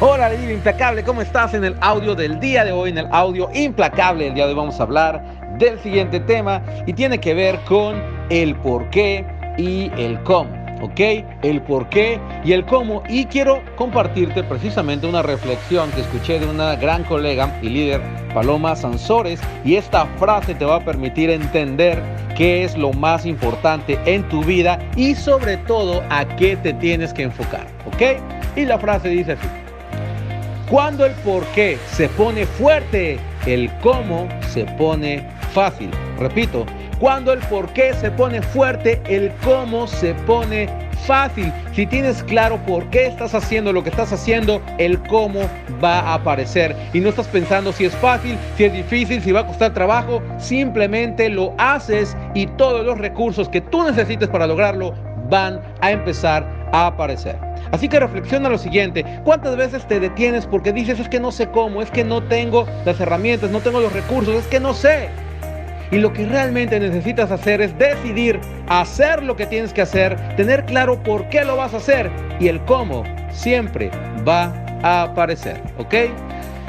Hola, Libre Implacable, ¿cómo estás? En el audio del día de hoy, en el audio implacable del día de hoy vamos a hablar del siguiente tema y tiene que ver con el por qué y el cómo. ¿ok? El por qué y el cómo. Y quiero compartirte precisamente una reflexión que escuché de una gran colega y líder, Paloma Sansores, y esta frase te va a permitir entender qué es lo más importante en tu vida y sobre todo a qué te tienes que enfocar, ¿ok? Y la frase dice así. Cuando el por qué se pone fuerte, el cómo se pone fácil. Repito, cuando el por qué se pone fuerte, el cómo se pone fácil. Si tienes claro por qué estás haciendo lo que estás haciendo, el cómo va a aparecer. Y no estás pensando si es fácil, si es difícil, si va a costar trabajo. Simplemente lo haces y todos los recursos que tú necesites para lograrlo van a empezar a aparecer. Así que reflexiona lo siguiente, ¿cuántas veces te detienes porque dices es que no sé cómo, es que no tengo las herramientas, no tengo los recursos, es que no sé? Y lo que realmente necesitas hacer es decidir hacer lo que tienes que hacer, tener claro por qué lo vas a hacer y el cómo siempre va a aparecer, ¿ok?